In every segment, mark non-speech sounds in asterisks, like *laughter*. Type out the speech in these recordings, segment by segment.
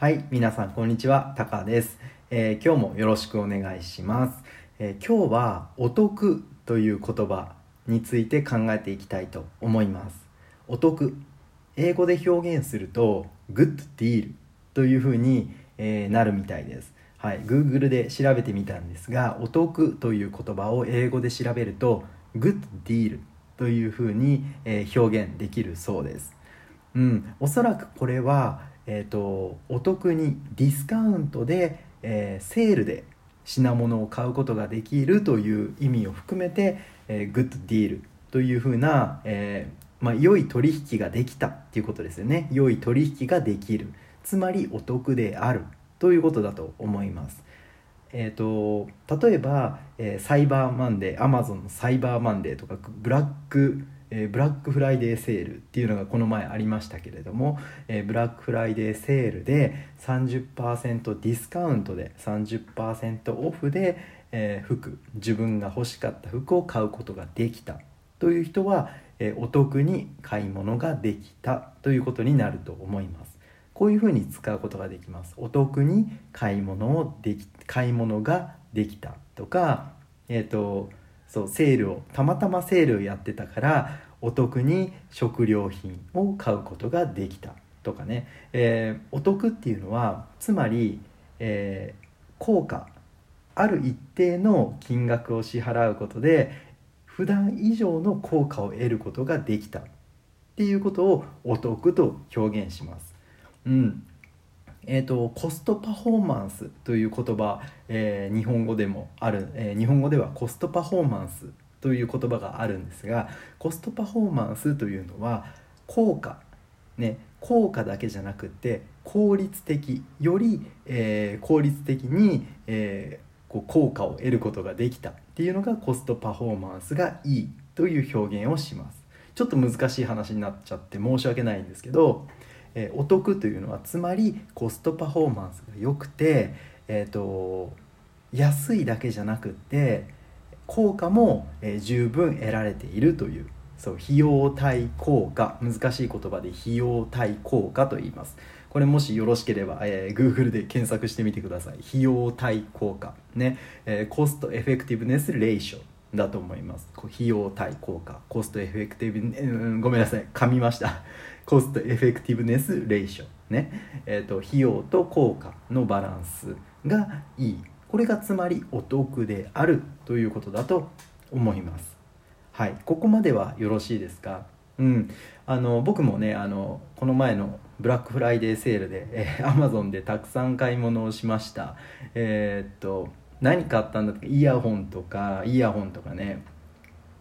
はい、皆さんこんにちは、タカです、えー今日もよろしくお願いします、えー今日はお得という言葉について考えていきたいと思います。お得、英語で表現すると good deal というふうに、えーなるみたいです。はい、Google で調べてみたんですが、お得という言葉を英語で調べると good deal というふうに、え表現できるそうです。うん、おそらくこれは、えー、とお得にディスカウントで、えーセールで品物を買うことができるという意味を含めて、えー、グッドディールというふうな、えーまあ、良い取引ができたっていうことですよね良い取引ができるつまりお得であるということだと思います。えー、と例えば、えーサイバーマンデーアマゾンのサイバーマンデーとかブラック、えーブラックフライデーセールっていうのがこの前ありましたけれども、えーブラックフライデーセールで30%ディスカウントで30%オフで、えー服自分が欲しかった服を買うことができたという人は、えーお得に買い物ができたということになると思います。こういうふうに使うことができます。お得に買い物をでき買い物ができたとか、えっ、とそうセールをたまたまセールをやってたからお得に食料品を買うことができたとかね、えーお得っていうのはつまり、えー効果ある一定の金額を支払うことで普段以上の効果を得ることができたっていうことをお得と表現します。うんえー、とコストパフォーマンスという言葉、えー日本語でもある、えー日本語ではコストパフォーマンスという言葉があるんですがコストパフォーマンスというのは効果ね効果だけじゃなくて効率的より、えー効率的に、えこう効果を得ることができたっていうのがコストパフォーマンスがいいという表現をします。ちょっと難しい話になっちゃって申し訳ないんですけど、えーお得というのはつまりコストパフォーマンスが良くて、えー、と安いだけじゃなくて効果も、え十分得られているというそう費用対効果難しい言葉で費用対効果と言います。これもしよろしければ、えー Google で検索してみてください。費用対効果。ね、えーコストエフェクティブネスレーション。だと思います。費用対効果。コストエフェクティブ、うんごめんなさい。噛みました。コストエフェクティブネスレーション。ね。えー、と費用と効果のバランスがいい。これがつまりお得であるということだと思います。はい。ここまではよろしいですか？うん。あの僕もねあのこの前のブラックフライデーセールで、えー、Amazon でたくさん買い物をしました。えーっと何買ったんだっけイヤホンとかイヤホンとかね。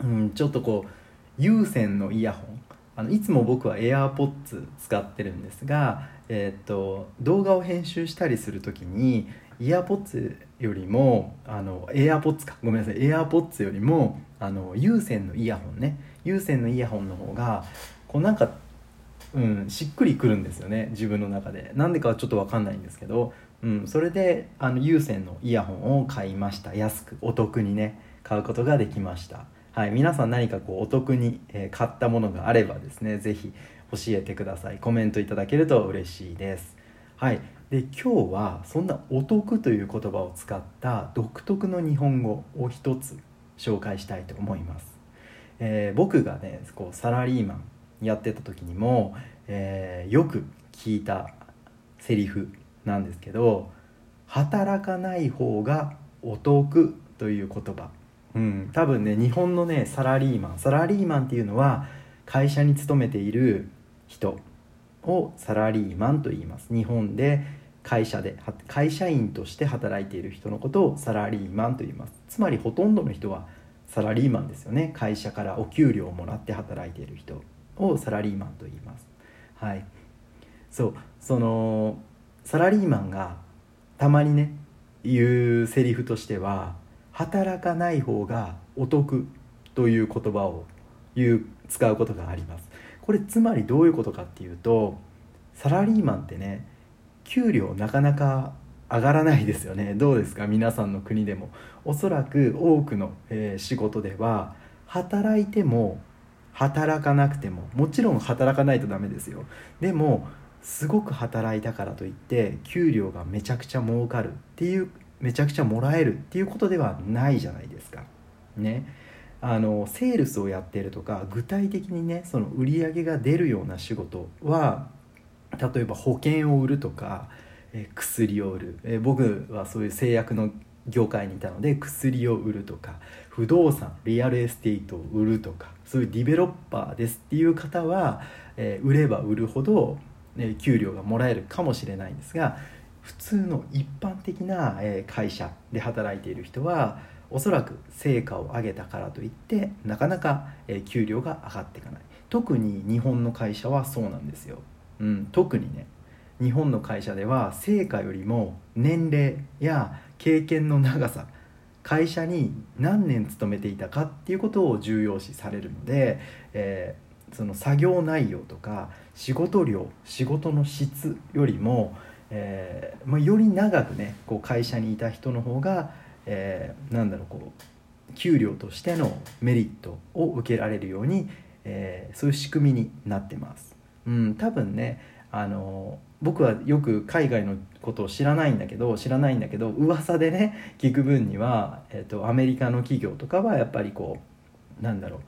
うん、ちょっとこう有線のイヤホン。あのいつも僕は AirPods 使ってるんですが、えーっと動画を編集したりする時にイヤーポッツよりもあの AirPods か。ごめんなさい。AirPods よりもあの有線のイヤホンね。有線のイヤホンの方がこうなんかうん、しっくりくるんですよね。自分の中で。なんでかはちょっと分かんないんですけど、うん、それであの有線のイヤホンを買いました。安くお得にね買うことができました。はい皆さん何かこうお得に、え買ったものがあればですね是非教えてください。コメントいただけると嬉しいです。はいで今日はそんなお得という言葉を使った独特の日本語を一つ紹介したいと思います。えー僕がねこうサラリーマンやってた時にも、えーよく聞いたセリフなんですけど「働かない方がお得」という言葉、うん、多分ね日本のねサラリーマン。サラリーマンっていうのは会社に勤めている人をサラリーマンと言います。日本で会社で会社員として働いている人のことをサラリーマンと言います。つまりほとんどの人はサラリーマンですよね。会社からお給料をもらって働いている人をサラリーマンと言います。はい。そう。そのサラリーマンがたまにね言うセリフとしては働かない方がお得という言葉を言う使うことがあります。これつまりどういうことかっていうとサラリーマンってね給料なかなか上がらないですよね。どうですか？皆さんの国でも。おそらく多くの、えー仕事では働いても働かなくてももちろん働かないとダメですよ。でもすごく働いたからといって給料がめちゃくちゃ儲かるっていうめちゃくちゃもらえるっていうことではないじゃないですか。ね。あのセールスをやってるとか具体的にねその売り上げが出るような仕事は例えば保険を売るとか、え薬を売る、え僕はそういう製薬の業界にいたので薬を売るとか不動産 real estate を売るとかそういうディベロッパーですっていう方は、え売れば売るほど、え給料がもらえるかもしれないんですが普通の一般的な、え会社で働いている人はおそらく成果を上げたからといってなかなか、え給料が上がっていかない。特に日本の会社はそうなんですよ、うん、特にね。日本の会社では成果よりも年齢や経験の長さ会社に何年勤めていたかっていうことを重要視されるので、えー、その作業内容とか仕事量仕事の質よりも、えーまあ、より長くねこう会社にいた人の方が、えー、なんだろうこう給料としてのメリットを受けられるように、えー、そういう仕組みになってます。うん、多分ねあの僕はよく海外のことを知らないんだけど知らないんだけど噂でね聞く分には、えーと、アメリカの企業とかはやっぱりこうなんだろう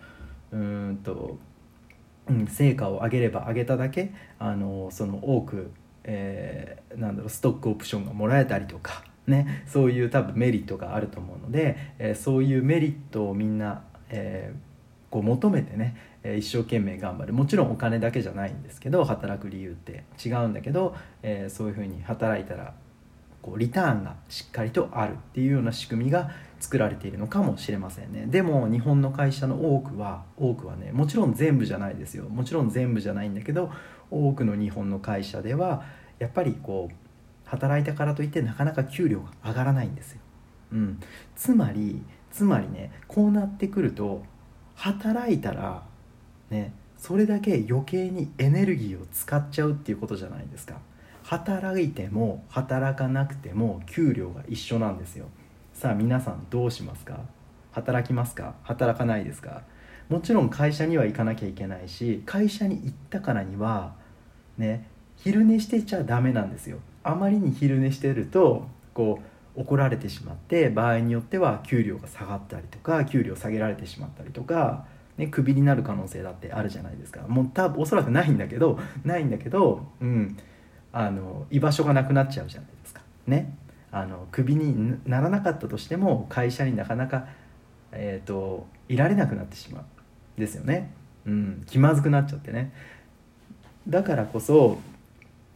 うんと、うん、成果を上げれば上げただけあのその多く、えー、なんだろうストックオプションがもらえたりとか。ね、そういう多分メリットがあると思うので、えー、そういうメリットをみんな、えー、こう求めてね一生懸命頑張るもちろんお金だけじゃないんですけど働く理由って違うんだけど、えー、そういうふうに働いたらこうリターンがしっかりとあるっていうような仕組みが作られているのかもしれませんね。でも日本の会社の多くは多くはねもちろん全部じゃないですよ。もちろん全部じゃないんだけど多くの日本の会社ではやっぱりこう働いたからといってなかなか給料が上がらないんですよ、うん、つまりつまりねこうなってくると働いたらねそれだけ余計にエネルギーを使っちゃうっていうことじゃないですか。働いても働かなくても給料が一緒なんですよ。さあ皆さんどうしますか？働きますか？働かないですか？もちろん会社には行かなきゃいけないし会社に行ったからにはね昼寝してちゃダメなんですよ。あまりに昼寝してるとこう怒られてしまって場合によっては給料が下がったりとか給料下げられてしまったりとかね、クビになる可能性だってあるじゃないですか。もう多分おそらくないんだけどないんだけど、うん、あの居場所がなくなっちゃうじゃないですか。ね。あのクビにならなかったとしても会社になかなか、えーと、いられなくなってしまうですよね、うん、気まずくなっちゃってね。だからこそ、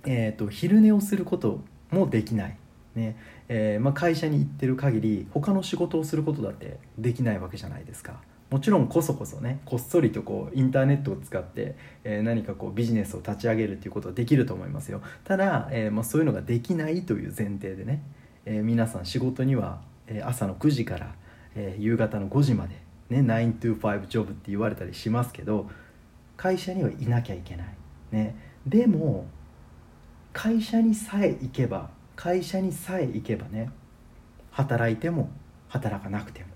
えーと、昼寝をすることもできない。ね。えーまあ、会社に行ってる限り他の仕事をすることだってできないわけじゃないですか。もちろんこそこそねこっそりとこうインターネットを使って、えー、何かこうビジネスを立ち上げるっていうことはできると思いますよ。ただ、えーまあ、そういうのができないという前提でね、えー、皆さん仕事には、えー、朝の9時から、えー、夕方の5時まで、ね、9 to 5ジョブって言われたりしますけど会社にはいなきゃいけない、ね、でも会社にさえ行けば会社にさえ行けばね働いても働かなくても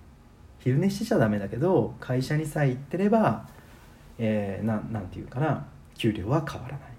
昼寝してちゃダメだけど会社にさえ行ってれば、えー、ななんていうかな給料は変わらない。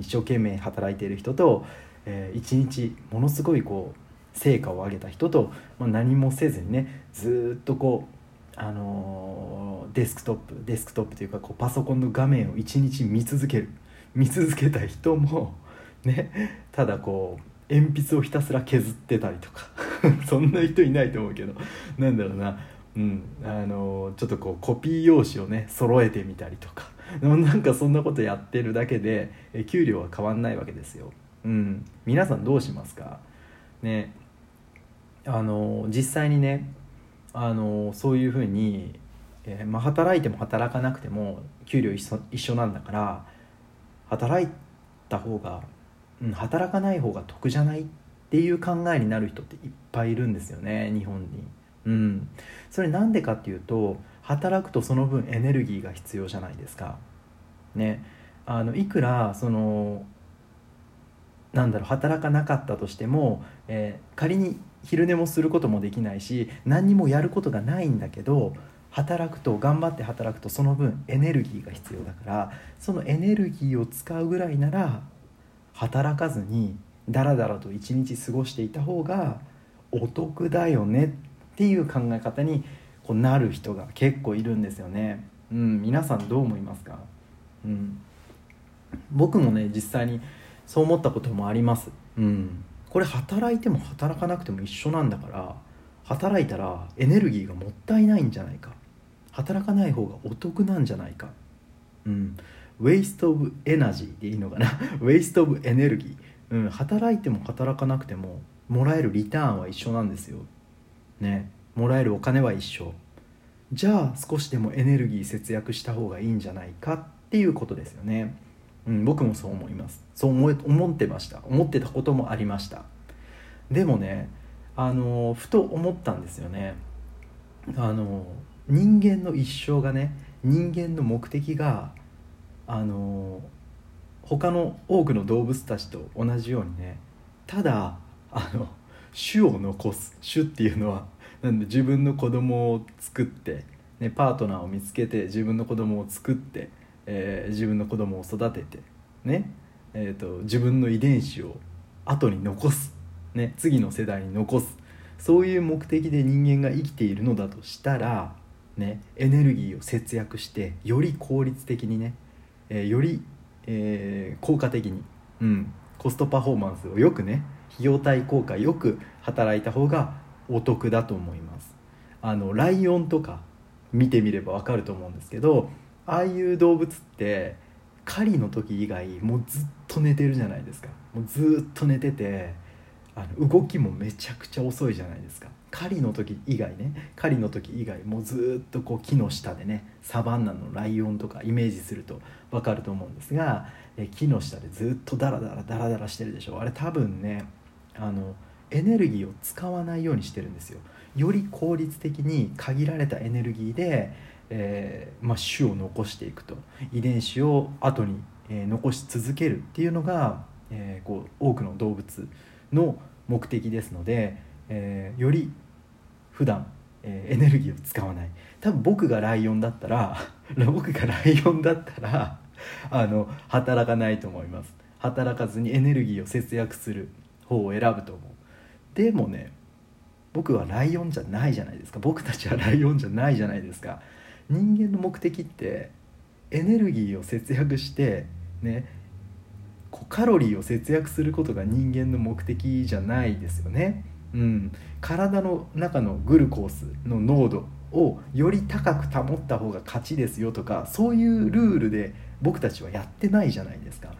一生懸命働いている人と、えー、一日ものすごいこう成果を上げた人と、まあ、何もせずにねずっとこうあのー、デスクトップデスクトップというかこうパソコンの画面を一日見続ける。見続けた人も *laughs* ねただこう鉛筆をひたすら削ってたりとか。*laughs* そんな人いないと思うけど。なんだろうな。うん、あのちょっとこうコピー用紙をね揃えてみたりとか。なんかそんなことやってるだけで給料は変わんないわけですよ。うん、皆さんどうしますか？ね。あの実際にねあのそういうふうに、えー、まあ、働いても働かなくても給料一緒一緒なんだから働いた方が、うん、働かない方が得じゃないっていう考えになる人っていっぱいいるんですよね日本に。うん、それなんでかっていうと働くとその分エネルギーが必要じゃないですか。ね、あのいくらそのなんだろう働かなかったとしても、えー、仮に昼寝もすることもできないし何にもやることがないんだけど働くと頑張って働くとその分エネルギーが必要だからそのエネルギーを使うぐらいなら働かずにダラダラと一日過ごしていた方がお得だよねっていう考え方にこうなる人が結構いるんですよね。うん、皆さんどう思いますか、うん、僕もね実際にそう思ったこともあります。うん、これ働いても働かなくても一緒なんだから働いたらエネルギーがもったいないんじゃないか。働かない方がお得なんじゃないか、うん、ウェイスト・オブ・エナジーでいいのかな。ウェイスト・オブ・エネルギー、うん、働いても働かなくてももらえるリターンは一緒なんですよ。ね。もらえるお金は一緒。じゃあ少しでもエネルギー節約した方がいいんじゃないかっていうことですよね、うん、僕もそう思います。そう思思ってました。思ってたこともありました。でもねあのふと思ったんですよね。あの人間の一生がね人間の目的があの他の多くの動物たちと同じようにねただあの種を残す。種っていうのはなんで自分の子供を作って、ね、パートナーを見つけて自分の子供を作って、えー、自分の子供を育ててね、えーと、自分の遺伝子を後に残す、ね、次の世代に残すそういう目的で人間が生きているのだとしたら、ね、エネルギーを節約してより効率的にね、えー、より、えー、効果的に、うん、コストパフォーマンスをよくね費用対効果よく働いた方がお得だと思います。あのライオンとか見てみれば分かると思うんですけどああいう動物って狩りの時以外もうずっと寝てるじゃないですか。もうずっと寝ててあの動きもめちゃくちゃ遅いじゃないですか。狩りの時以外ね。狩りの時以外もうずっとこう木の下でねサバンナのライオンとかイメージすると分かると思うんですがえ木の下でずっとダラダラダラダラしてるでしょ。あれ多分ねあのエネルギーを使わないようにしてるんですよ。より効率的に限られたエネルギーで、えー、まあ、種を残していくと。遺伝子を後に、えー、残し続けるっていうのが、えー、こう多くの動物の目的ですので、えより普段え、エネルギーを使わない。多分僕がライオンだったら *laughs* 僕がライオンだったらあの働かないと思います。働かずにエネルギーを節約する方を選ぶと思う。でもね僕はライオンじゃないじゃないですか。僕たちはライオンじゃないじゃないですか。人間の目的ってエネルギーを節約してねカロリーを節約することが人間の目的じゃないですよね、うん、体の中のグルコースの濃度をより高く保った方が勝ちですよとかそういうルールで僕たちはやってないじゃないですか。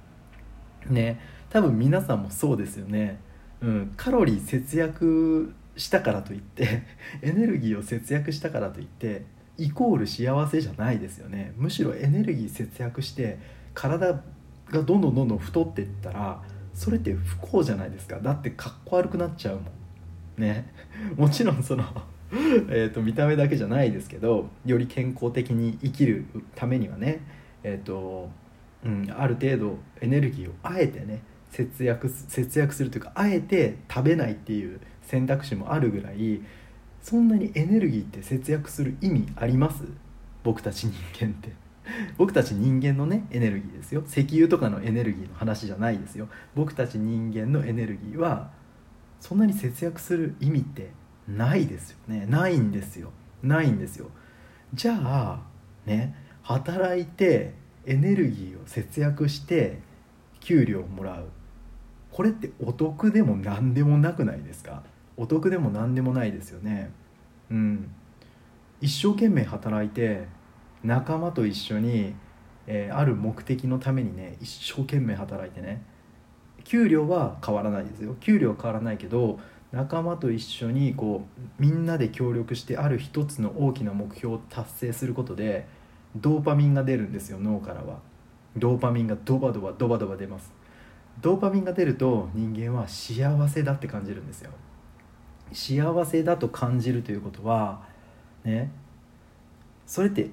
ね。多分皆さんもそうですよね。うん、カロリー節約したからといって *laughs* エネルギーを節約したからといってイコール幸せじゃないですよね。むしろエネルギー節約して体がどんどんどんどん太っていったらそれって不幸じゃないですか。だってかっこ悪くなっちゃうもん。ね。*laughs* もちろんその *laughs* えと見た目だけじゃないですけどより健康的に生きるためにはねえっ、ー、と、うん、ある程度エネルギーをあえてね節約節約するというかあえて食べないっていう選択肢もあるぐらいそんなにエネルギーって節約する意味あります？僕たち人間って。*laughs* 僕たち人間のねエネルギーですよ。石油とかのエネルギーの話じゃないですよ。僕たち人間のエネルギーはそんなに節約する意味ってないですよね。ないんですよ。ないんですよ。じゃあね働いてエネルギーを節約して給料をもらう。これってお得でも何でもなくないですか？お得でも何でもないですよね。うん。一生懸命働いて仲間と一緒に、えー、ある目的のためにね一生懸命働いてね。給料は変わらないですよ。給料は変わらないけど仲間と一緒にこうみんなで協力してある一つの大きな目標を達成することでドーパミンが出るんですよ脳からは。ドーパミンがドバドバドバドバ出ます。ドーパミンが出ると人間は幸せだって感じるんですよ。幸せだと感じるということはねそれって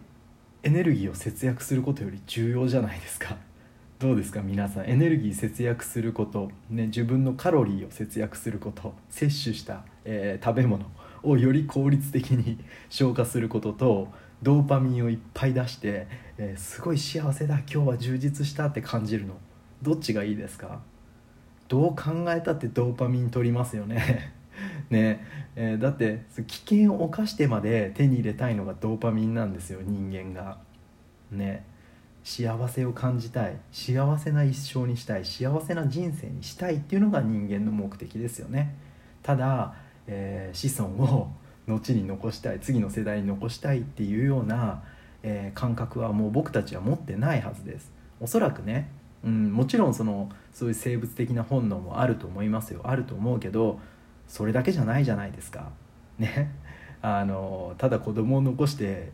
エネルギーを節約することより重要じゃないですか。どうですか皆さん。エネルギー節約すること、ね、自分のカロリーを節約すること摂取した、えー、食べ物をより効率的に *laughs* 消化することとドーパミンをいっぱい出して、えー、すごい幸せだ今日は充実したって感じるの。どっちがいいですか？どう考えたってドーパミン取りますよね。*laughs* ねえー、だって危険を冒してまで手に入れたいのがドーパミンなんですよ人間が。ね幸せを感じたい幸せな一生にしたい幸せな人生にしたいっていうのが人間の目的ですよね。ただ、えー、子孫を後に残したい次の世代に残したいっていうような、えー、感覚はもう僕たちは持ってないはずです。おそらくね、うん、もちろんそのそういう生物的な本能もあると思いますよ。あると思うけどそれだけじゃないじゃないですか。ね。*laughs* あのただ子供を残して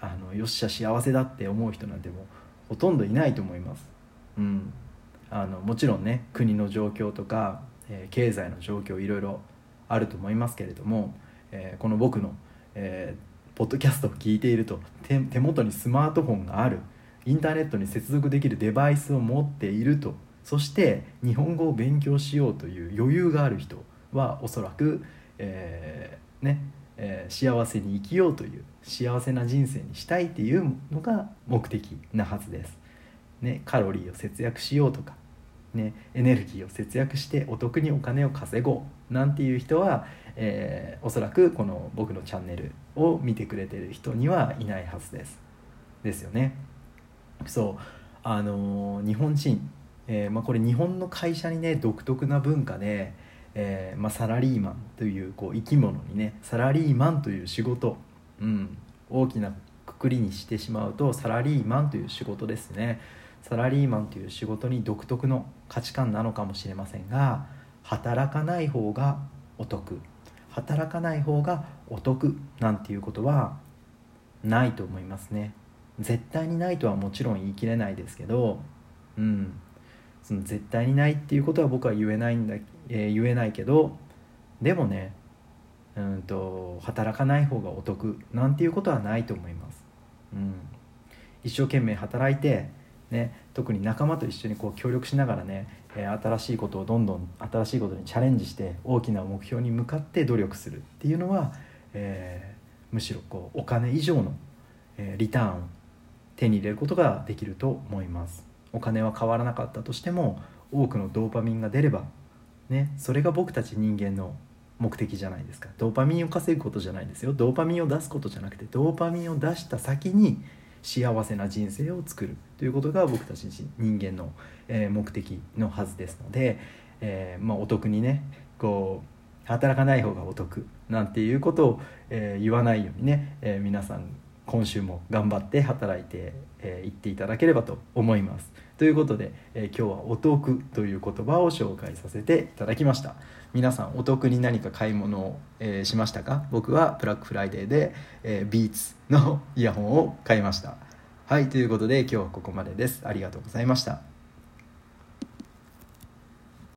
あのよっしゃ幸せだって思う人なんてもほとんどいないと思います、うん、あのもちろんね国の状況とか、えー、経済の状況いろいろあると思いますけれども、えー、この僕の、えー、ポッドキャストを聞いていると手元にスマートフォンがあるインターネットに接続できるデバイスを持っているとそして日本語を勉強しようという余裕がある人はおそらく、えー、ねえー、幸せに生きようという幸せな人生にしたいっていうのが目的なはずです、ね、カロリーを節約しようとか、ね、エネルギーを節約してお得にお金を稼ごうなんていう人は、えー、おそらくこの僕のチャンネルを見てくれてる人にはいないはずです。ですよね。そう。あのー、日本人、えーまあ、これ日本の会社にね独特な文化で、えーまあ、サラリーマンというこう生き物にねサラリーマンという仕事、うん、大きなくくりにしてしまうとサラリーマンという仕事ですね。サラリーマンという仕事に独特の価値観なのかもしれませんが働かない方がお得。働かない方がお得なんていうことはないと思いますね。絶対にないとはもちろん言い切れないですけどうん。その絶対にないっていうことは僕は言えないんだ、えー、言えないけどでもねうんと働かない方がお得なんていうことはないと思います、うん、一生懸命働いて、ね、特に仲間と一緒にこう協力しながらね、えー、新しいことをどんどん新しいことにチャレンジして大きな目標に向かって努力するっていうのは、えー、むしろこうお金以上の、えー、リターンを手に入れることができると思います。お金は変わらなかったとしても多くのドーパミンが出れば、ね、それが僕たち人間の目的じゃないですか。ドーパミンを稼ぐことじゃないですよ。ドーパミンを出すことじゃなくてドーパミンを出した先に幸せな人生を作る。ということが僕たち人間の、え目的のはずですので、えー、まあ、お得にねこう働かない方がお得なんていうことを、えー、言わないようにね、えー、皆さん今週も頑張って働いてえー、っていただければと思います。ということで、えー、今日はお得という言葉を紹介させていただきました。皆さんお得に何か買い物を、えー、しましたか？僕はブラックフライデーで、えビーツのイヤホンを買いました。はいということで今日はここまでです。ありがとうございました。